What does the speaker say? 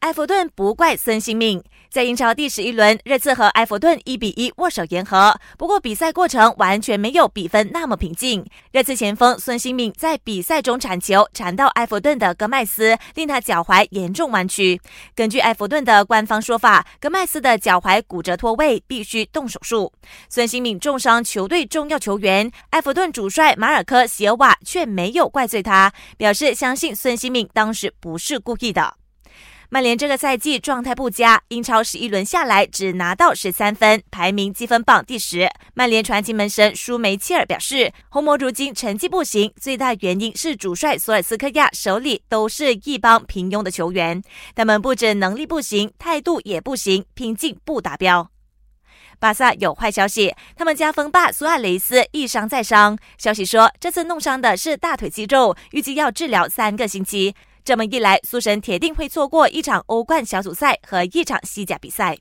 埃弗顿不怪孙兴敏，在英超第十一轮，热刺和埃弗顿一比一握手言和。不过比赛过程完全没有比分那么平静。热刺前锋孙兴敏在比赛中铲球铲到埃弗顿的戈麦斯，令他脚踝严重弯曲。根据埃弗顿的官方说法，戈麦斯的脚踝骨折脱位，必须动手术。孙兴敏重伤球队重要球员，埃弗顿主帅马尔科·席尔瓦却没有怪罪他，表示相信孙兴敏当时不是故意的。曼联这个赛季状态不佳，英超十一轮下来只拿到十三分，排名积分榜第十。曼联传奇门神舒梅切尔表示，红魔如今成绩不行，最大原因是主帅索尔斯克亚手里都是一帮平庸的球员，他们不止能力不行，态度也不行，拼劲不达标。巴萨有坏消息，他们家锋霸苏亚雷斯一伤再伤，消息说这次弄伤的是大腿肌肉，预计要治疗三个星期。这么一来，苏神铁定会错过一场欧冠小组赛和一场西甲比赛。